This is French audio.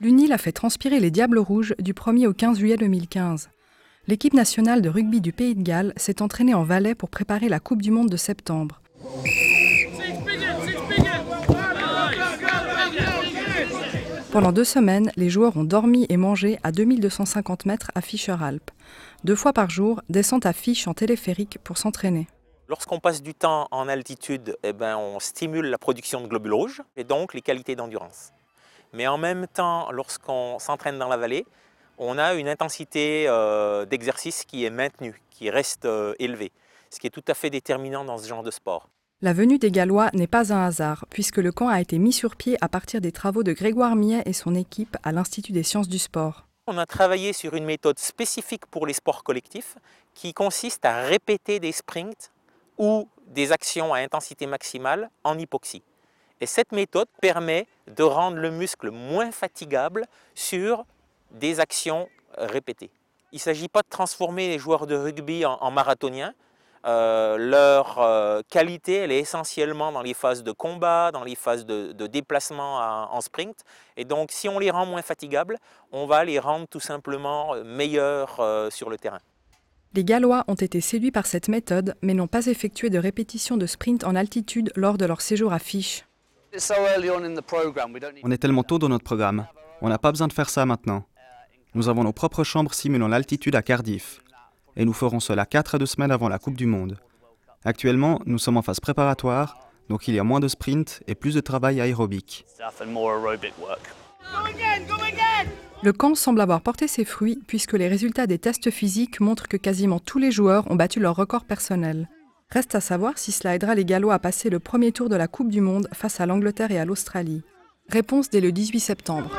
L'UNIL a fait transpirer les Diables Rouges du 1er au 15 juillet 2015. L'équipe nationale de rugby du Pays de Galles s'est entraînée en Valais pour préparer la Coupe du Monde de septembre. Pendant deux semaines, les joueurs ont dormi et mangé à 2250 mètres à Fischer Alpes. Deux fois par jour, descente à Fiche en téléphérique pour s'entraîner. Lorsqu'on passe du temps en altitude, eh ben, on stimule la production de globules rouges et donc les qualités d'endurance. Mais en même temps, lorsqu'on s'entraîne dans la vallée, on a une intensité euh, d'exercice qui est maintenue, qui reste euh, élevée, ce qui est tout à fait déterminant dans ce genre de sport. La venue des Gallois n'est pas un hasard, puisque le camp a été mis sur pied à partir des travaux de Grégoire Millet et son équipe à l'Institut des sciences du sport. On a travaillé sur une méthode spécifique pour les sports collectifs qui consiste à répéter des sprints ou des actions à intensité maximale en hypoxie. Et cette méthode permet de rendre le muscle moins fatigable sur des actions répétées. Il ne s'agit pas de transformer les joueurs de rugby en, marathoniens. Euh, leur euh, qualité, elle est essentiellement dans les phases de combat, dans les phases de, déplacement en sprint. Et donc, si on les rend moins fatigables, on va les rendre tout simplement euh, meilleurs sur le terrain. Les Gallois ont été séduits par cette méthode, mais n'ont pas effectué de répétition de sprint en altitude lors de leur séjour à Fiche. On est tellement tôt dans notre programme. On n'a pas besoin de faire ça maintenant. Nous avons nos propres chambres simulant l'altitude à Cardiff. Et nous ferons cela 4 à 2 semaines avant la Coupe du Monde. Actuellement, nous sommes en phase préparatoire, donc il y a moins de sprint et plus de travail aérobique. Le camp semble avoir porté ses fruits puisque les résultats des tests physiques montrent que quasiment tous les joueurs ont battu leur record personnel. Reste à savoir si cela aidera les Gallois à passer le premier tour de la Coupe du Monde face à l'Angleterre et à l'Australie. Réponse dès le 18 septembre.